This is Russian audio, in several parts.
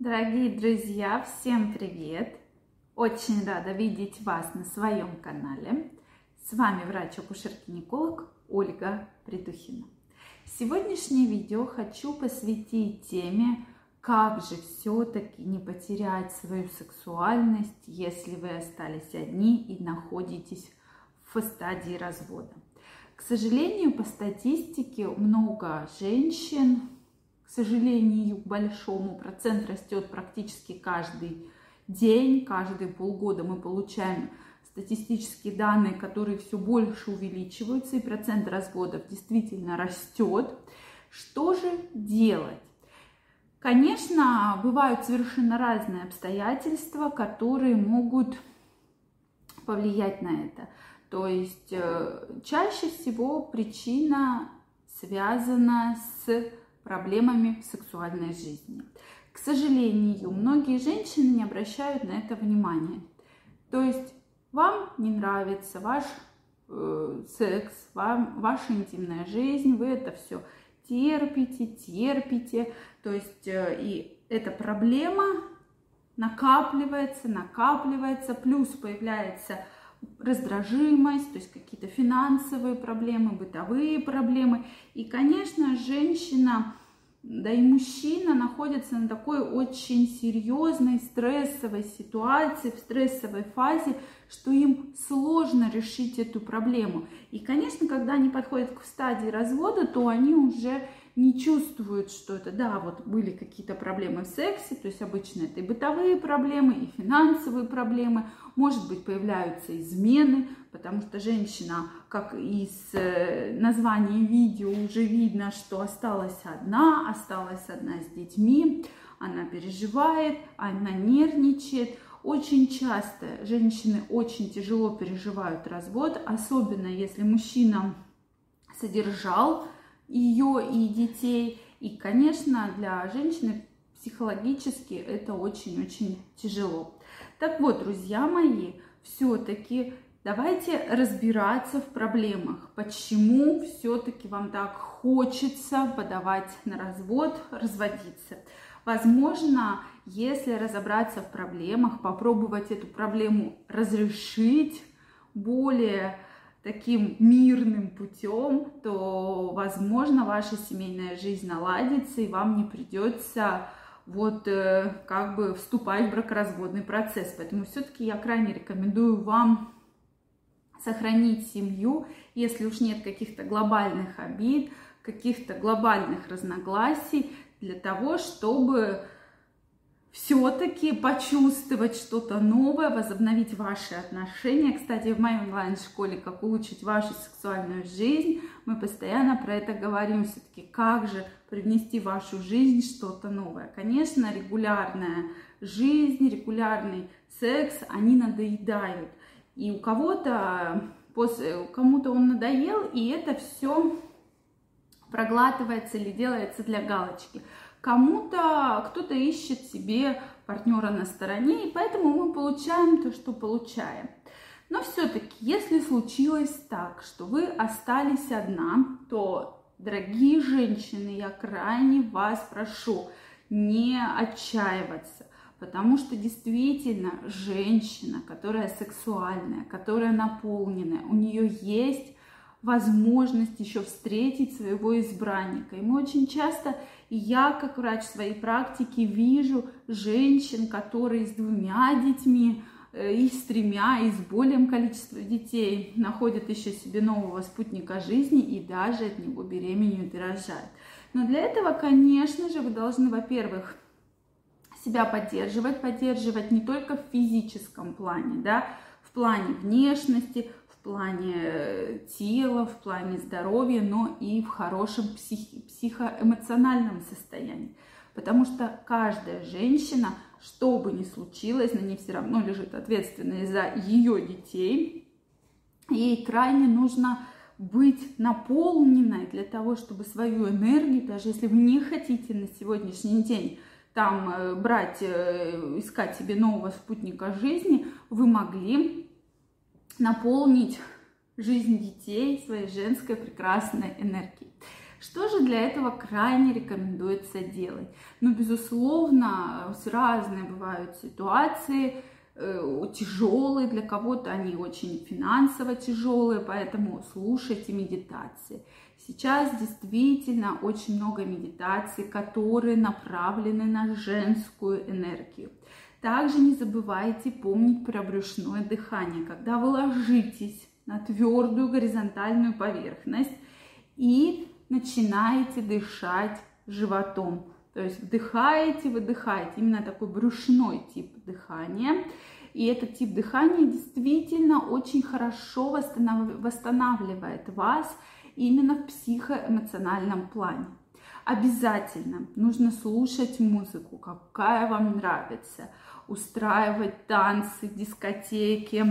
Дорогие друзья, всем привет! Очень рада видеть вас на своем канале. С вами врач-акушер-гинеколог Ольга Придухина. Сегодняшнее видео хочу посвятить теме, как же все-таки не потерять свою сексуальность, если вы остались одни и находитесь в стадии развода. К сожалению, по статистике много женщин, к сожалению, большому процент растет практически каждый день, каждые полгода мы получаем статистические данные, которые все больше увеличиваются, и процент разводов действительно растет. Что же делать? Конечно, бывают совершенно разные обстоятельства, которые могут повлиять на это. То есть э, чаще всего причина связана с проблемами в сексуальной жизни. К сожалению, многие женщины не обращают на это внимания. То есть вам не нравится ваш э, секс, вам, ваша интимная жизнь, вы это все терпите, терпите. То есть э, и эта проблема накапливается, накапливается, плюс появляется раздражимость, то есть какие-то финансовые проблемы, бытовые проблемы. И, конечно, женщина, да и мужчина находятся на такой очень серьезной стрессовой ситуации, в стрессовой фазе, что им сложно решить эту проблему. И, конечно, когда они подходят к стадии развода, то они уже не чувствуют, что это, да, вот были какие-то проблемы в сексе, то есть обычно это и бытовые проблемы, и финансовые проблемы, может быть, появляются измены, потому что женщина, как из э, названия видео уже видно, что осталась одна, осталась одна с детьми, она переживает, она нервничает. Очень часто женщины очень тяжело переживают развод, особенно если мужчина содержал ее и детей. И, конечно, для женщины психологически это очень-очень тяжело. Так вот, друзья мои, все-таки давайте разбираться в проблемах. Почему все-таки вам так хочется подавать на развод, разводиться? Возможно, если разобраться в проблемах, попробовать эту проблему разрешить более таким мирным путем, то, возможно, ваша семейная жизнь наладится, и вам не придется вот э, как бы вступать в бракоразводный процесс. Поэтому все-таки я крайне рекомендую вам сохранить семью, если уж нет каких-то глобальных обид, каких-то глобальных разногласий, для того, чтобы все-таки почувствовать что-то новое, возобновить ваши отношения. Кстати, в моей онлайн-школе «Как улучшить вашу сексуальную жизнь» мы постоянно про это говорим. Все-таки как же привнести в вашу жизнь что-то новое. Конечно, регулярная жизнь, регулярный секс, они надоедают. И у кого-то, после, кому-то он надоел, и это все проглатывается или делается для галочки. Кому-то, кто-то ищет себе партнера на стороне, и поэтому мы получаем то, что получаем. Но все-таки, если случилось так, что вы остались одна, то, дорогие женщины, я крайне вас прошу не отчаиваться, потому что действительно женщина, которая сексуальная, которая наполненная, у нее есть возможность еще встретить своего избранника. И мы очень часто, и я как врач в своей практике вижу женщин, которые с двумя детьми, э, и с тремя, и с более количеством детей находят еще себе нового спутника жизни и даже от него беременеют и рожают. Но для этого, конечно же, вы должны, во-первых, себя поддерживать, поддерживать не только в физическом плане, да, в плане внешности, в плане э, тела, в плане здоровья, но и в хорошем психи- психоэмоциональном состоянии. Потому что каждая женщина, что бы ни случилось, на ней все равно лежит ответственность за ее детей. Ей крайне нужно быть наполненной для того, чтобы свою энергию, даже если вы не хотите на сегодняшний день там э, брать, э, искать себе нового спутника жизни, вы могли наполнить жизнь детей своей женской прекрасной энергией. Что же для этого крайне рекомендуется делать? Ну, безусловно, разные бывают ситуации, э, тяжелые, для кого-то они очень финансово тяжелые, поэтому слушайте медитации. Сейчас действительно очень много медитаций, которые направлены на женскую энергию. Также не забывайте помнить про брюшное дыхание, когда вы ложитесь на твердую горизонтальную поверхность и начинаете дышать животом. То есть вдыхаете, выдыхаете. Именно такой брюшной тип дыхания. И этот тип дыхания действительно очень хорошо восстанавливает вас именно в психоэмоциональном плане. Обязательно нужно слушать музыку, какая вам нравится, устраивать танцы, дискотеки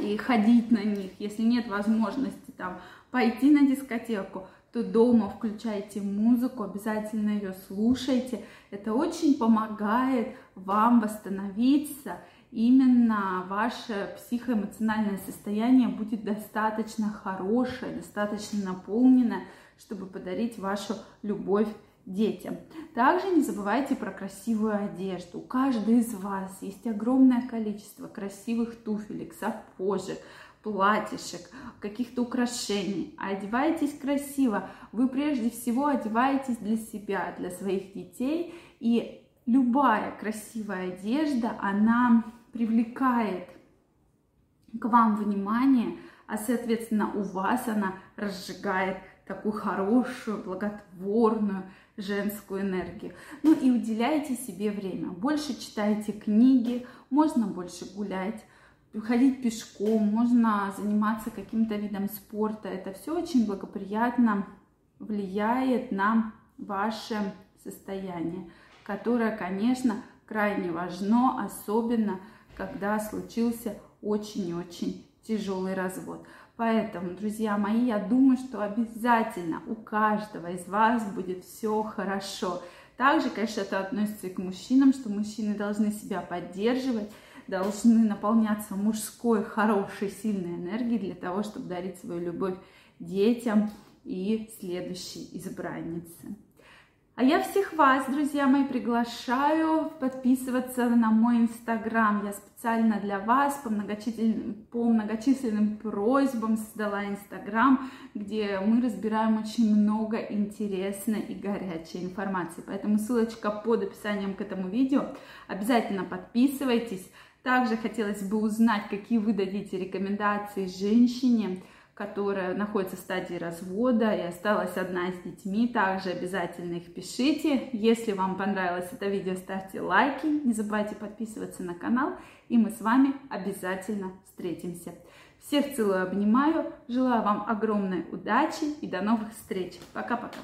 и ходить на них. Если нет возможности там пойти на дискотеку, то дома включайте музыку, обязательно ее слушайте. Это очень помогает вам восстановиться. Именно ваше психоэмоциональное состояние будет достаточно хорошее, достаточно наполненное, чтобы подарить вашу любовь детям. Также не забывайте про красивую одежду. У каждой из вас есть огромное количество красивых туфелек, сапожек, платьишек, каких-то украшений. Одевайтесь красиво. Вы прежде всего одеваетесь для себя, для своих детей. И любая красивая одежда, она привлекает к вам внимание, а соответственно у вас она разжигает такую хорошую, благотворную женскую энергию. Ну и уделяйте себе время. Больше читайте книги, можно больше гулять, ходить пешком, можно заниматься каким-то видом спорта. Это все очень благоприятно влияет на ваше состояние, которое, конечно, крайне важно, особенно когда случился очень и очень тяжелый развод. Поэтому, друзья мои, я думаю, что обязательно у каждого из вас будет все хорошо. Также, конечно, это относится и к мужчинам, что мужчины должны себя поддерживать, должны наполняться мужской, хорошей, сильной энергией для того, чтобы дарить свою любовь детям и следующей избраннице. А я всех вас, друзья мои, приглашаю подписываться на мой инстаграм. Я специально для вас по многочисленным, по многочисленным просьбам создала инстаграм, где мы разбираем очень много интересной и горячей информации. Поэтому ссылочка под описанием к этому видео. Обязательно подписывайтесь. Также хотелось бы узнать, какие вы дадите рекомендации женщине, которая находится в стадии развода и осталась одна с детьми. Также обязательно их пишите. Если вам понравилось это видео, ставьте лайки. Не забывайте подписываться на канал. И мы с вами обязательно встретимся. Всех целую, обнимаю. Желаю вам огромной удачи и до новых встреч. Пока-пока.